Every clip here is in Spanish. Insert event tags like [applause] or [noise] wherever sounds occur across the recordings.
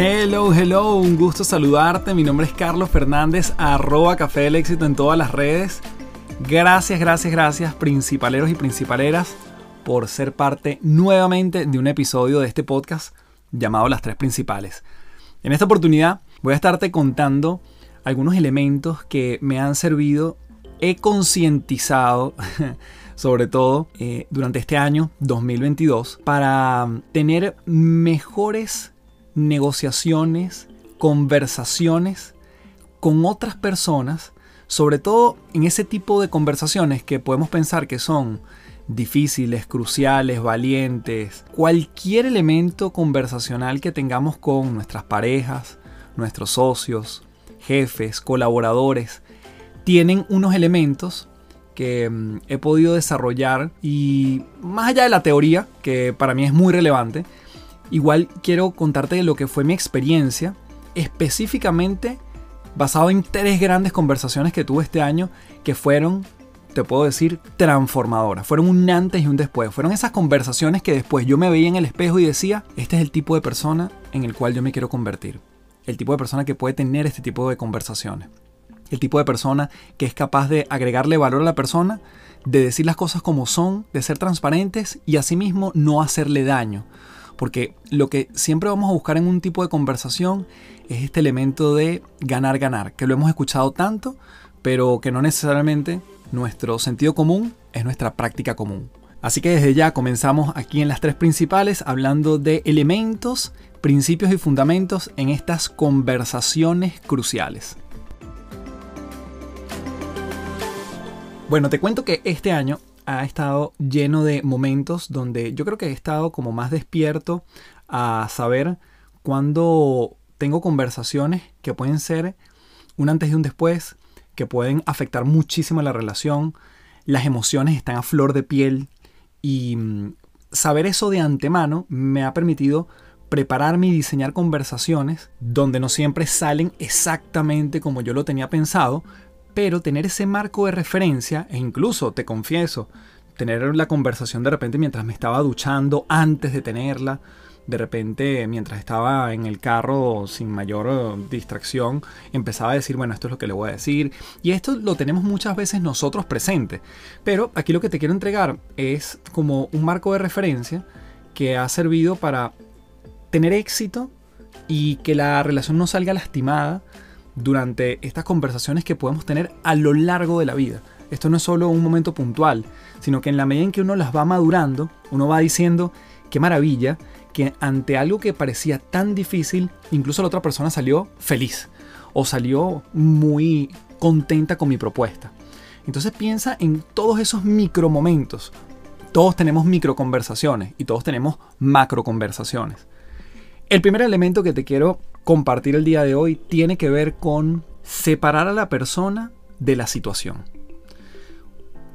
Hello, hello, un gusto saludarte. Mi nombre es Carlos Fernández, arroba Café del Éxito en todas las redes. Gracias, gracias, gracias, principaleros y principaleras, por ser parte nuevamente de un episodio de este podcast llamado Las Tres Principales. En esta oportunidad voy a estarte contando algunos elementos que me han servido, he concientizado, [laughs] sobre todo eh, durante este año 2022, para tener mejores negociaciones, conversaciones con otras personas, sobre todo en ese tipo de conversaciones que podemos pensar que son difíciles, cruciales, valientes, cualquier elemento conversacional que tengamos con nuestras parejas, nuestros socios, jefes, colaboradores, tienen unos elementos que mm, he podido desarrollar y más allá de la teoría, que para mí es muy relevante, Igual quiero contarte lo que fue mi experiencia, específicamente basado en tres grandes conversaciones que tuve este año que fueron, te puedo decir, transformadoras. Fueron un antes y un después. Fueron esas conversaciones que después yo me veía en el espejo y decía, este es el tipo de persona en el cual yo me quiero convertir. El tipo de persona que puede tener este tipo de conversaciones. El tipo de persona que es capaz de agregarle valor a la persona, de decir las cosas como son, de ser transparentes y asimismo no hacerle daño. Porque lo que siempre vamos a buscar en un tipo de conversación es este elemento de ganar, ganar, que lo hemos escuchado tanto, pero que no necesariamente nuestro sentido común es nuestra práctica común. Así que desde ya comenzamos aquí en las tres principales hablando de elementos, principios y fundamentos en estas conversaciones cruciales. Bueno, te cuento que este año ha estado lleno de momentos donde yo creo que he estado como más despierto a saber cuándo tengo conversaciones que pueden ser un antes y un después, que pueden afectar muchísimo la relación, las emociones están a flor de piel y mm, saber eso de antemano me ha permitido prepararme y diseñar conversaciones donde no siempre salen exactamente como yo lo tenía pensado, pero tener ese marco de referencia, e incluso, te confieso, tener la conversación de repente mientras me estaba duchando, antes de tenerla, de repente mientras estaba en el carro sin mayor eh, distracción, empezaba a decir, bueno, esto es lo que le voy a decir. Y esto lo tenemos muchas veces nosotros presente. Pero aquí lo que te quiero entregar es como un marco de referencia que ha servido para tener éxito y que la relación no salga lastimada durante estas conversaciones que podemos tener a lo largo de la vida. Esto no es solo un momento puntual, sino que en la medida en que uno las va madurando, uno va diciendo, qué maravilla, que ante algo que parecía tan difícil, incluso la otra persona salió feliz o salió muy contenta con mi propuesta. Entonces piensa en todos esos micromomentos. Todos tenemos microconversaciones y todos tenemos macroconversaciones. El primer elemento que te quiero compartir el día de hoy tiene que ver con separar a la persona de la situación.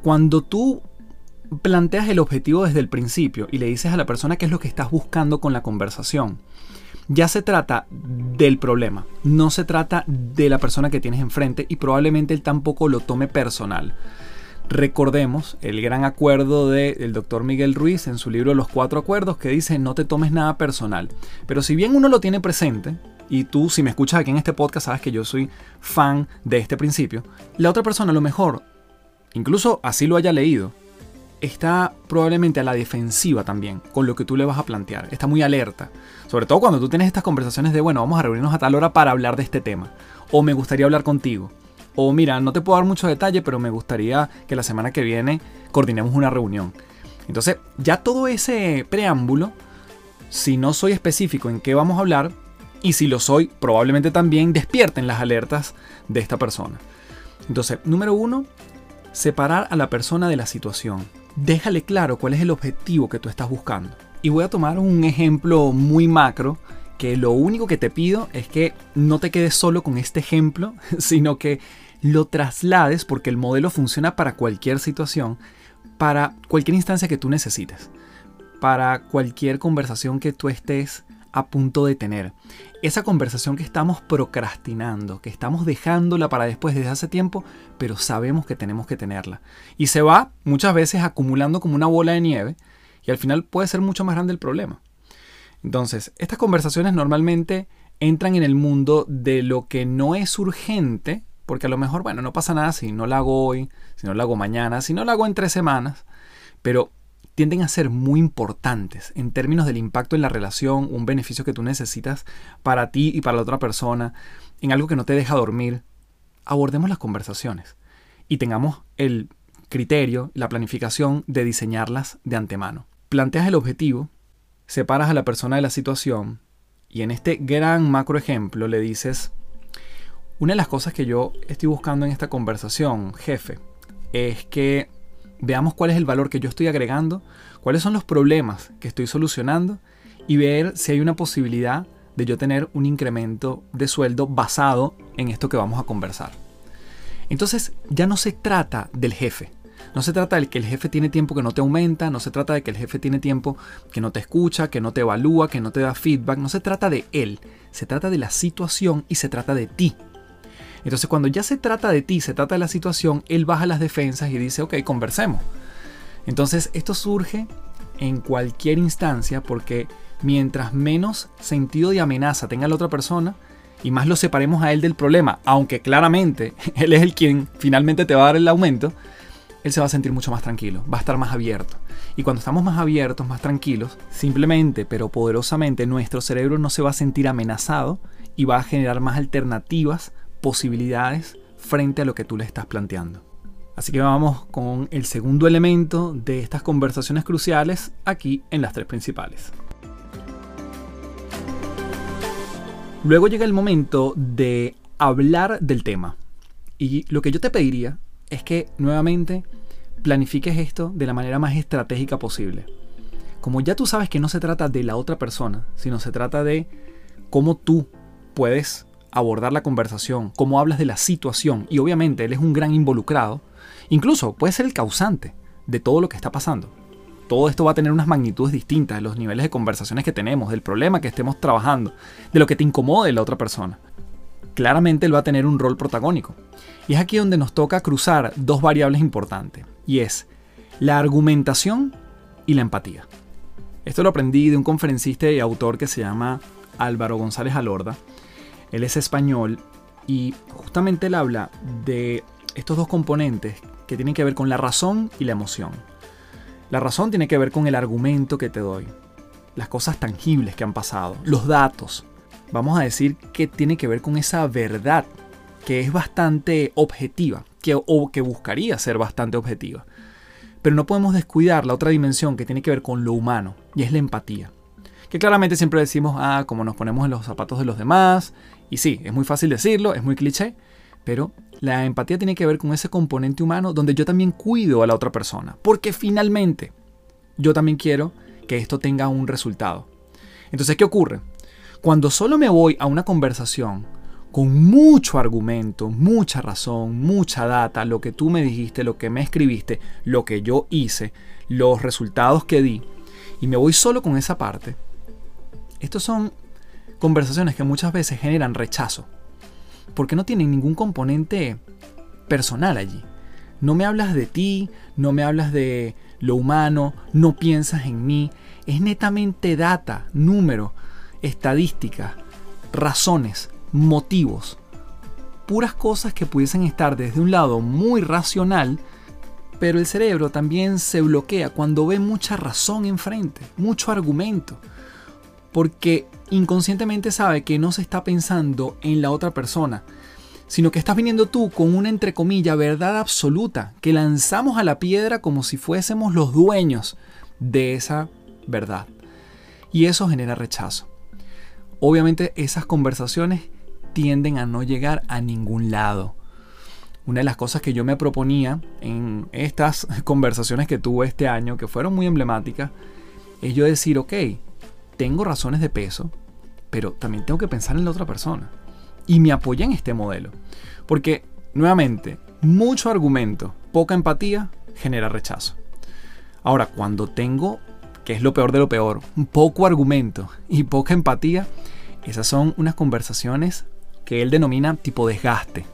Cuando tú planteas el objetivo desde el principio y le dices a la persona qué es lo que estás buscando con la conversación, ya se trata del problema, no se trata de la persona que tienes enfrente y probablemente él tampoco lo tome personal. Recordemos el gran acuerdo del doctor Miguel Ruiz en su libro Los Cuatro Acuerdos que dice no te tomes nada personal. Pero si bien uno lo tiene presente, y tú si me escuchas aquí en este podcast sabes que yo soy fan de este principio, la otra persona a lo mejor, incluso así lo haya leído, está probablemente a la defensiva también con lo que tú le vas a plantear. Está muy alerta. Sobre todo cuando tú tienes estas conversaciones de, bueno, vamos a reunirnos a tal hora para hablar de este tema. O me gustaría hablar contigo. O mira, no te puedo dar mucho detalle, pero me gustaría que la semana que viene coordinemos una reunión. Entonces, ya todo ese preámbulo, si no soy específico en qué vamos a hablar, y si lo soy, probablemente también despierten las alertas de esta persona. Entonces, número uno, separar a la persona de la situación déjale claro cuál es el objetivo que tú estás buscando. Y voy a tomar un ejemplo muy macro que lo único que te pido es que no te quedes solo con este ejemplo, [laughs] sino que lo traslades porque el modelo funciona para cualquier situación, para cualquier instancia que tú necesites, para cualquier conversación que tú estés a punto de tener. Esa conversación que estamos procrastinando, que estamos dejándola para después desde hace tiempo, pero sabemos que tenemos que tenerla. Y se va muchas veces acumulando como una bola de nieve y al final puede ser mucho más grande el problema. Entonces, estas conversaciones normalmente entran en el mundo de lo que no es urgente, porque a lo mejor, bueno, no pasa nada si no la hago hoy, si no la hago mañana, si no la hago en tres semanas, pero tienden a ser muy importantes en términos del impacto en la relación, un beneficio que tú necesitas para ti y para la otra persona, en algo que no te deja dormir, abordemos las conversaciones y tengamos el criterio, la planificación de diseñarlas de antemano. Planteas el objetivo, separas a la persona de la situación y en este gran macro ejemplo le dices, una de las cosas que yo estoy buscando en esta conversación, jefe, es que veamos cuál es el valor que yo estoy agregando, cuáles son los problemas que estoy solucionando y ver si hay una posibilidad de yo tener un incremento de sueldo basado en esto que vamos a conversar. Entonces ya no se trata del jefe, no se trata de que el jefe tiene tiempo que no te aumenta, no se trata de que el jefe tiene tiempo que no te escucha, que no te evalúa, que no te da feedback, no se trata de él, se trata de la situación y se trata de ti. Entonces cuando ya se trata de ti, se trata de la situación, él baja las defensas y dice, ok, conversemos. Entonces esto surge en cualquier instancia porque mientras menos sentido de amenaza tenga la otra persona y más lo separemos a él del problema, aunque claramente [laughs] él es el quien finalmente te va a dar el aumento, él se va a sentir mucho más tranquilo, va a estar más abierto. Y cuando estamos más abiertos, más tranquilos, simplemente pero poderosamente nuestro cerebro no se va a sentir amenazado y va a generar más alternativas posibilidades frente a lo que tú le estás planteando. Así que vamos con el segundo elemento de estas conversaciones cruciales aquí en las tres principales. Luego llega el momento de hablar del tema. Y lo que yo te pediría es que nuevamente planifiques esto de la manera más estratégica posible. Como ya tú sabes que no se trata de la otra persona, sino se trata de cómo tú puedes abordar la conversación, cómo hablas de la situación, y obviamente él es un gran involucrado, incluso puede ser el causante de todo lo que está pasando. Todo esto va a tener unas magnitudes distintas de los niveles de conversaciones que tenemos, del problema que estemos trabajando, de lo que te incomode de la otra persona. Claramente él va a tener un rol protagónico. Y es aquí donde nos toca cruzar dos variables importantes, y es la argumentación y la empatía. Esto lo aprendí de un conferencista y autor que se llama Álvaro González Alorda, él es español y justamente él habla de estos dos componentes que tienen que ver con la razón y la emoción. La razón tiene que ver con el argumento que te doy, las cosas tangibles que han pasado, los datos. Vamos a decir que tiene que ver con esa verdad que es bastante objetiva, que, o que buscaría ser bastante objetiva. Pero no podemos descuidar la otra dimensión que tiene que ver con lo humano, y es la empatía. Que claramente siempre decimos, ah, como nos ponemos en los zapatos de los demás, y sí, es muy fácil decirlo, es muy cliché, Pero la empatía tiene que ver con ese componente humano donde yo también cuido a la otra persona. Porque finalmente yo también quiero que esto tenga un resultado. Entonces, ¿qué ocurre? Cuando solo me voy a una conversación con mucho argumento, mucha razón, mucha data, lo que tú me dijiste, lo que me escribiste, lo que yo hice, los resultados que di, y me voy solo con esa parte, estos son conversaciones que muchas veces generan rechazo, porque no tienen ningún componente personal allí. No me hablas de ti, no me hablas de lo humano, no piensas en mí, es netamente data, número, estadística, razones, motivos, puras cosas que pudiesen estar desde un lado muy racional, pero el cerebro también se bloquea cuando ve mucha razón enfrente, mucho argumento, porque inconscientemente sabe que no se está pensando en la otra persona, sino que estás viniendo tú con una entre comillas verdad absoluta que lanzamos a la piedra como si fuésemos los dueños de esa verdad. Y eso genera rechazo. Obviamente esas conversaciones tienden a no llegar a ningún lado. Una de las cosas que yo me proponía en estas [laughs] conversaciones que tuve este año, que fueron muy emblemáticas, es yo decir, ok, tengo razones de peso, pero también tengo que pensar en la otra persona. Y me apoyé en este modelo. Porque, nuevamente, mucho argumento, poca empatía, genera rechazo. Ahora, cuando tengo, que es lo peor de lo peor, poco argumento y poca empatía, esas son unas conversaciones que él denomina tipo desgaste.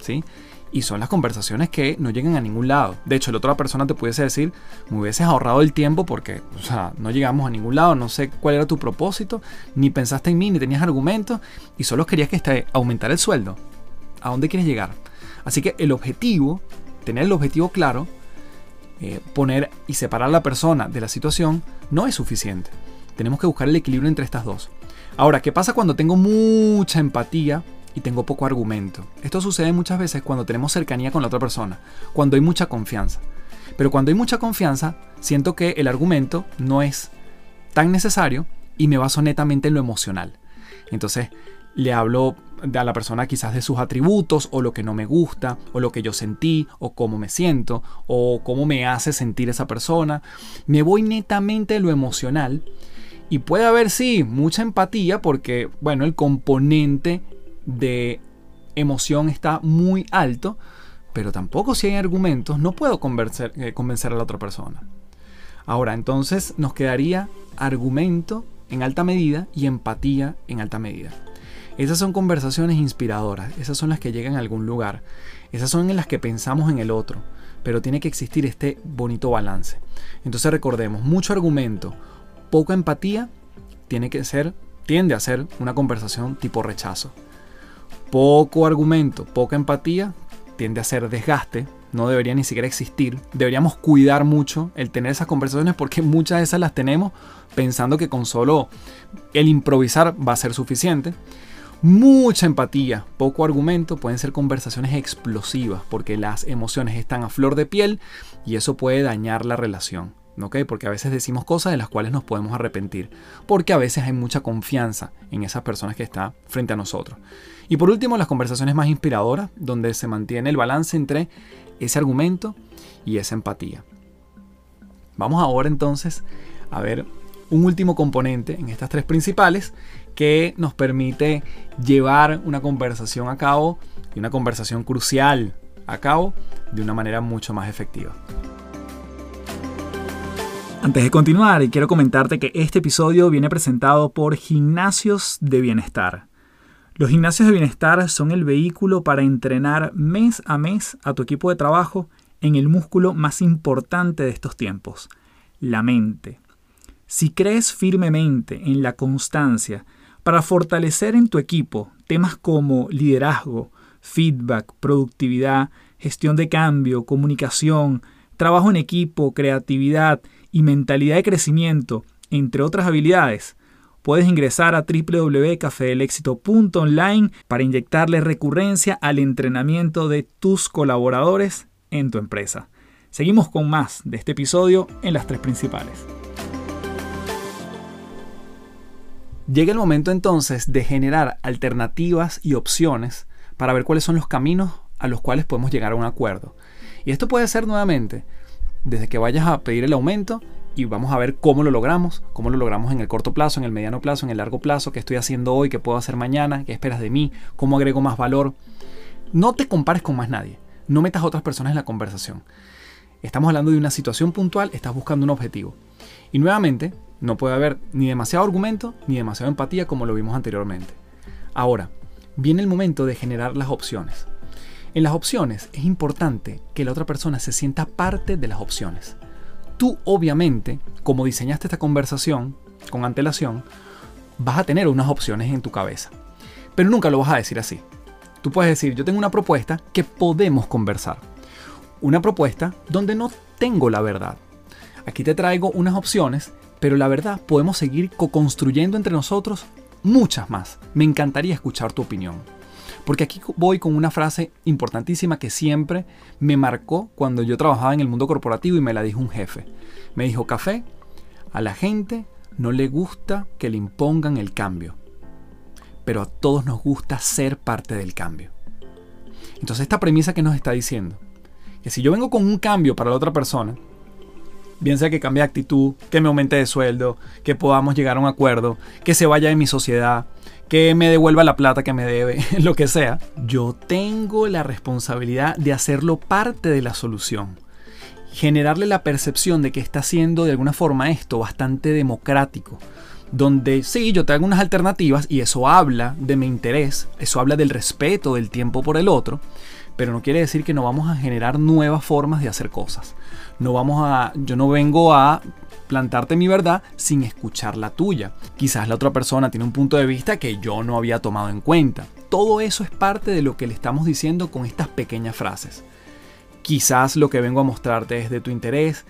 ¿Sí? Y son las conversaciones que no llegan a ningún lado. De hecho, la otra persona te pudiese decir, me hubieses ahorrado el tiempo porque, o sea, no llegamos a ningún lado, no sé cuál era tu propósito, ni pensaste en mí, ni tenías argumentos, y solo querías que este, aumentar el sueldo. ¿A dónde quieres llegar? Así que el objetivo, tener el objetivo claro, eh, poner y separar a la persona de la situación, no es suficiente. Tenemos que buscar el equilibrio entre estas dos. Ahora, ¿qué pasa cuando tengo mucha empatía y tengo poco argumento? Esto sucede muchas veces cuando tenemos cercanía con la otra persona, cuando hay mucha confianza. Pero cuando hay mucha confianza, siento que el argumento no es tan necesario y me baso netamente en lo emocional. Entonces, le hablo a la persona quizás de sus atributos o lo que no me gusta o lo que yo sentí o cómo me siento o cómo me hace sentir esa persona. Me voy netamente en lo emocional y puede haber, sí, mucha empatía porque, bueno, el componente de emoción está muy alto, pero tampoco si hay argumentos no puedo convencer, eh, convencer a la otra persona. Ahora, entonces nos quedaría argumento en alta medida y empatía en alta medida. Esas son conversaciones inspiradoras, esas son las que llegan a algún lugar, esas son en las que pensamos en el otro, pero tiene que existir este bonito balance. Entonces recordemos, mucho argumento, poca empatía tiene que ser, tiende a ser una conversación tipo rechazo. Poco argumento, poca empatía tiende a ser desgaste, no debería ni siquiera existir. Deberíamos cuidar mucho el tener esas conversaciones porque muchas de esas las tenemos pensando que con solo el improvisar va a ser suficiente. Mucha empatía, poco argumento, pueden ser conversaciones explosivas porque las emociones están a flor de piel y eso puede dañar la relación. Porque a veces decimos cosas de las cuales nos podemos arrepentir, porque a veces hay mucha confianza en esas personas que están frente a nosotros. Y por último, las conversaciones más inspiradoras, donde se mantiene el balance entre ese argumento y esa empatía. Vamos ahora entonces a ver un último componente en estas tres principales que nos permite llevar una conversación a cabo y una conversación crucial a cabo de una manera mucho más efectiva. Antes de continuar, quiero comentarte que este episodio viene presentado por Gimnasios de Bienestar. Los gimnasios de bienestar son el vehículo para entrenar mes a mes a tu equipo de trabajo en el músculo más importante de estos tiempos, la mente. Si crees firmemente en la constancia para fortalecer en tu equipo temas como liderazgo, feedback, productividad, gestión de cambio, comunicación, trabajo en equipo, creatividad y mentalidad de crecimiento, entre otras habilidades, puedes ingresar a www.cafedelexito.online para inyectarle recurrencia al entrenamiento de tus colaboradores en tu empresa. Seguimos con más de este episodio en las tres principales. Llega el momento entonces de generar alternativas y opciones para ver cuáles son los caminos a los cuales podemos llegar a un acuerdo. Y esto puede ser nuevamente desde que vayas a pedir el aumento y vamos a ver cómo lo logramos, cómo lo logramos en el corto plazo, en el mediano plazo, en el largo plazo, qué estoy haciendo hoy, qué puedo hacer mañana, qué esperas de mí, cómo agrego más valor. No te compares con más nadie, no metas a otras personas en la conversación. Estamos hablando de una situación puntual, estás buscando un objetivo. Y nuevamente, no puede haber ni demasiado argumento ni demasiada empatía como lo vimos anteriormente. Ahora, viene el momento de generar las opciones. En las opciones es importante que la otra persona se sienta parte de las opciones. Tú obviamente, como diseñaste esta conversación con antelación, vas a tener unas opciones en tu cabeza. Pero nunca lo vas a decir así. Tú puedes decir, yo tengo una propuesta que podemos conversar. Una propuesta donde no tengo la verdad. Aquí te traigo unas opciones, pero la verdad podemos seguir co-construyendo entre nosotros muchas más. Me encantaría escuchar tu opinión. Porque aquí voy con una frase importantísima que siempre me marcó cuando yo trabajaba en el mundo corporativo y me la dijo un jefe. Me dijo, café, a la gente no le gusta que le impongan el cambio, pero a todos nos gusta ser parte del cambio. Entonces esta premisa que nos está diciendo, que si yo vengo con un cambio para la otra persona, bien sea que cambie actitud, que me aumente de sueldo, que podamos llegar a un acuerdo, que se vaya de mi sociedad, que me devuelva la plata que me debe, [laughs] lo que sea, yo tengo la responsabilidad de hacerlo parte de la solución. Generarle la percepción de que está haciendo de alguna forma esto bastante democrático. Donde sí, yo te hago unas alternativas y eso habla de mi interés, eso habla del respeto del tiempo por el otro, pero no quiere decir que no vamos a generar nuevas formas de hacer cosas. No vamos a, yo no vengo a plantarte mi verdad sin escuchar la tuya. Quizás la otra persona tiene un punto de vista que yo no había tomado en cuenta. Todo eso es parte de lo que le estamos diciendo con estas pequeñas frases. Quizás lo que vengo a mostrarte es de tu interés.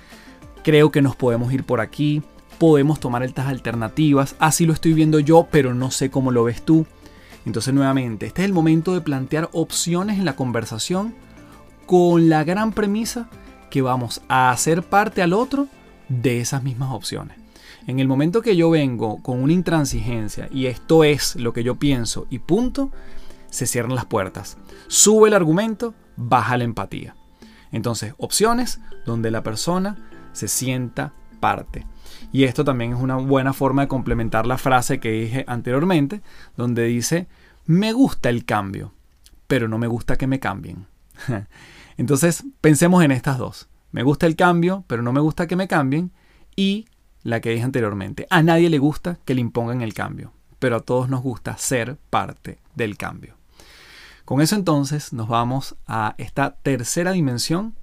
Creo que nos podemos ir por aquí. Podemos tomar estas alternativas. Así lo estoy viendo yo, pero no sé cómo lo ves tú. Entonces nuevamente, este es el momento de plantear opciones en la conversación con la gran premisa que vamos a hacer parte al otro de esas mismas opciones. En el momento que yo vengo con una intransigencia y esto es lo que yo pienso y punto, se cierran las puertas. Sube el argumento, baja la empatía. Entonces, opciones donde la persona se sienta parte. Y esto también es una buena forma de complementar la frase que dije anteriormente, donde dice, me gusta el cambio, pero no me gusta que me cambien. [laughs] Entonces, pensemos en estas dos. Me gusta el cambio, pero no me gusta que me cambien. Y la que dije anteriormente, a nadie le gusta que le impongan el cambio, pero a todos nos gusta ser parte del cambio. Con eso entonces nos vamos a esta tercera dimensión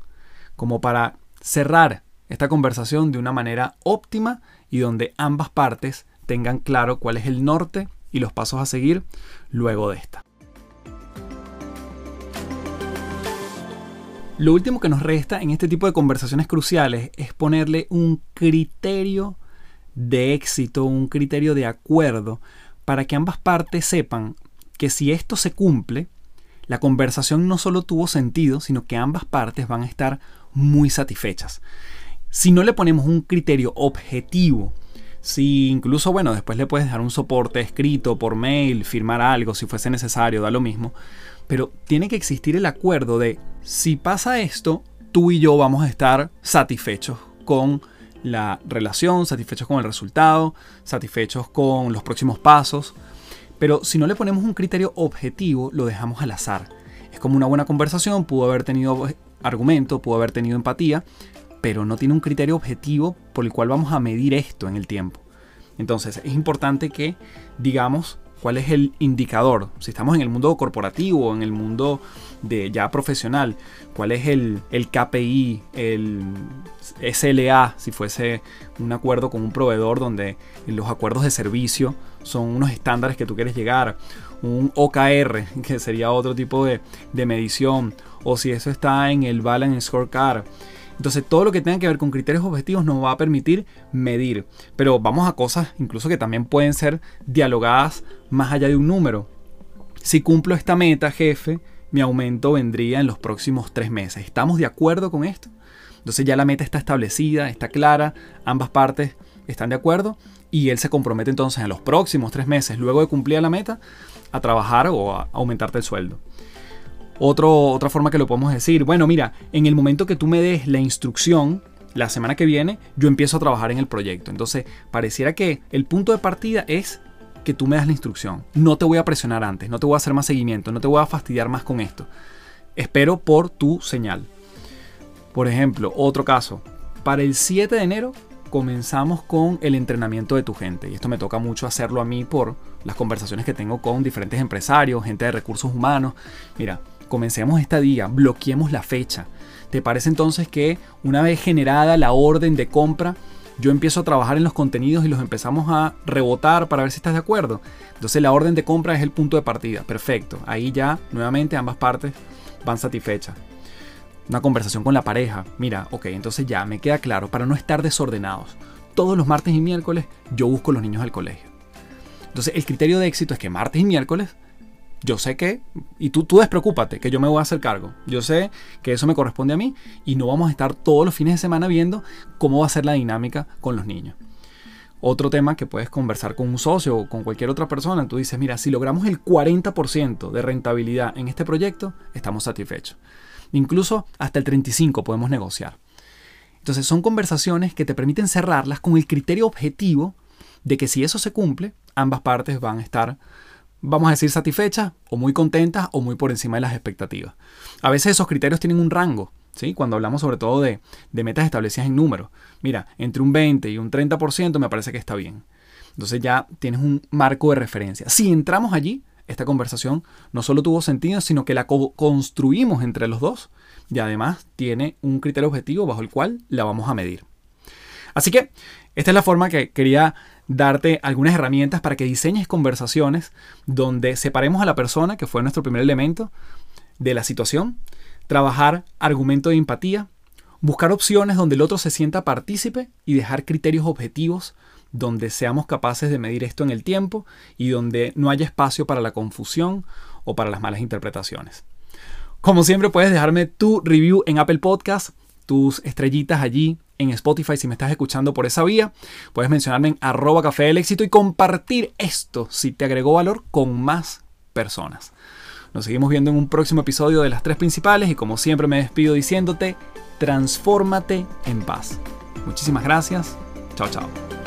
como para cerrar esta conversación de una manera óptima y donde ambas partes tengan claro cuál es el norte y los pasos a seguir luego de esta. Lo último que nos resta en este tipo de conversaciones cruciales es ponerle un criterio de éxito, un criterio de acuerdo, para que ambas partes sepan que si esto se cumple, la conversación no solo tuvo sentido, sino que ambas partes van a estar muy satisfechas. Si no le ponemos un criterio objetivo, si incluso, bueno, después le puedes dar un soporte escrito por mail, firmar algo si fuese necesario, da lo mismo, pero tiene que existir el acuerdo de si pasa esto, tú y yo vamos a estar satisfechos con la relación, satisfechos con el resultado, satisfechos con los próximos pasos. Pero si no le ponemos un criterio objetivo, lo dejamos al azar. Es como una buena conversación, pudo haber tenido argumento, pudo haber tenido empatía, pero no tiene un criterio objetivo por el cual vamos a medir esto en el tiempo. Entonces es importante que digamos cuál es el indicador. Si estamos en el mundo corporativo en el mundo de ya profesional, cuál es el, el KPI, el SLA, si fuese un acuerdo con un proveedor donde los acuerdos de servicio son unos estándares que tú quieres llegar, un OKR, [laughs] que sería otro tipo de, de medición, o si eso está en el Balance Scorecard entonces todo lo que tenga que ver con criterios objetivos nos va a permitir medir. Pero vamos a cosas incluso que también pueden ser dialogadas más allá de un número. Si cumplo esta meta, jefe, mi aumento vendría en los próximos tres meses. ¿Estamos de acuerdo con esto? Entonces ya la meta está establecida, está clara, ambas partes están de acuerdo y él se compromete entonces en los próximos tres meses, luego de cumplir la meta, a trabajar o a aumentarte el sueldo. Otra forma que lo podemos decir, bueno, mira, en el momento que tú me des la instrucción, la semana que viene, yo empiezo a trabajar en el proyecto. Entonces, pareciera que el punto de partida es que tú me das la instrucción. No te voy a presionar antes, no te voy a hacer más seguimiento, no te voy a fastidiar más con esto. Espero por tu señal. Por ejemplo, otro caso. Para el 7 de enero comenzamos con el entrenamiento de tu gente. Y esto me toca mucho hacerlo a mí por las conversaciones que tengo con diferentes empresarios, gente de recursos humanos. Mira, comencemos esta día, bloqueemos la fecha. ¿Te parece entonces que una vez generada la orden de compra, yo empiezo a trabajar en los contenidos y los empezamos a rebotar para ver si estás de acuerdo? Entonces la orden de compra es el punto de partida. Perfecto. Ahí ya, nuevamente, ambas partes van satisfechas. Una conversación con la pareja. Mira, ok, entonces ya me queda claro, para no estar desordenados. Todos los martes y miércoles yo busco los niños al colegio. Entonces el criterio de éxito es que martes y miércoles yo sé que, y tú, tú despreocúpate, que yo me voy a hacer cargo. Yo sé que eso me corresponde a mí y no vamos a estar todos los fines de semana viendo cómo va a ser la dinámica con los niños. Otro tema que puedes conversar con un socio o con cualquier otra persona, tú dices, mira, si logramos el 40% de rentabilidad en este proyecto, estamos satisfechos. Incluso hasta el 35% podemos negociar. Entonces son conversaciones que te permiten cerrarlas con el criterio objetivo de que si eso se cumple, ambas partes van a estar vamos a decir, satisfechas o muy contentas o muy por encima de las expectativas. A veces esos criterios tienen un rango, ¿sí? Cuando hablamos sobre todo de, de metas establecidas en números. Mira, entre un 20 y un 30% me parece que está bien. Entonces ya tienes un marco de referencia. Si entramos allí, esta conversación no solo tuvo sentido, sino que la construimos entre los dos y además tiene un criterio objetivo bajo el cual la vamos a medir. Así que esta es la forma que quería darte algunas herramientas para que diseñes conversaciones donde separemos a la persona, que fue nuestro primer elemento, de la situación, trabajar argumento de empatía, buscar opciones donde el otro se sienta partícipe y dejar criterios objetivos donde seamos capaces de medir esto en el tiempo y donde no haya espacio para la confusión o para las malas interpretaciones. Como siempre puedes dejarme tu review en Apple Podcast, tus estrellitas allí en Spotify si me estás escuchando por esa vía. Puedes mencionarme en arroba café del éxito y compartir esto si te agregó valor con más personas. Nos seguimos viendo en un próximo episodio de las tres principales y como siempre me despido diciéndote, transfórmate en paz. Muchísimas gracias. Chao, chao.